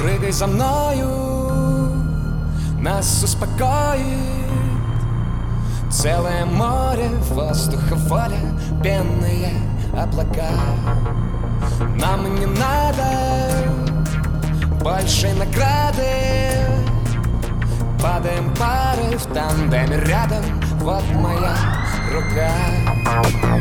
Прыгай за мною. Нас успокоит Целое море воздуха, воля, пенные облака. Нам не надо больше награды. Падаем пары в тандеме рядом. Вот моя рука.